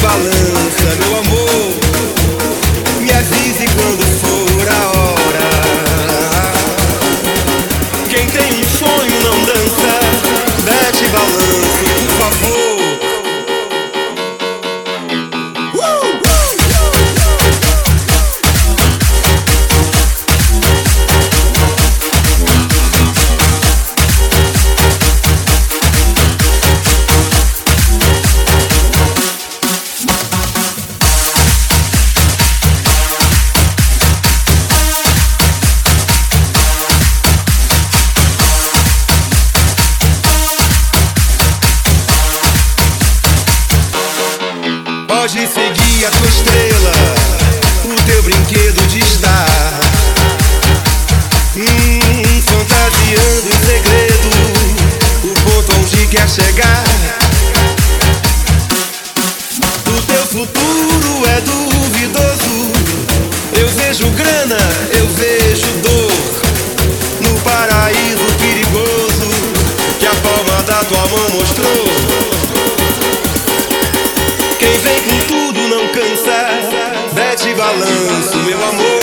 Balança, meu amor. Me avise quando for a hora. Quem tem um sonho não dança. Pode seguir a tua estrela, o teu brinquedo de estar. Hum, fantasiando em segredo, o ponto onde quer chegar. O teu futuro é duvidoso. Eu vejo grana, eu vejo dor. No paraíso perigoso que a palma da tua mão mostrou. Balanço, meu amor.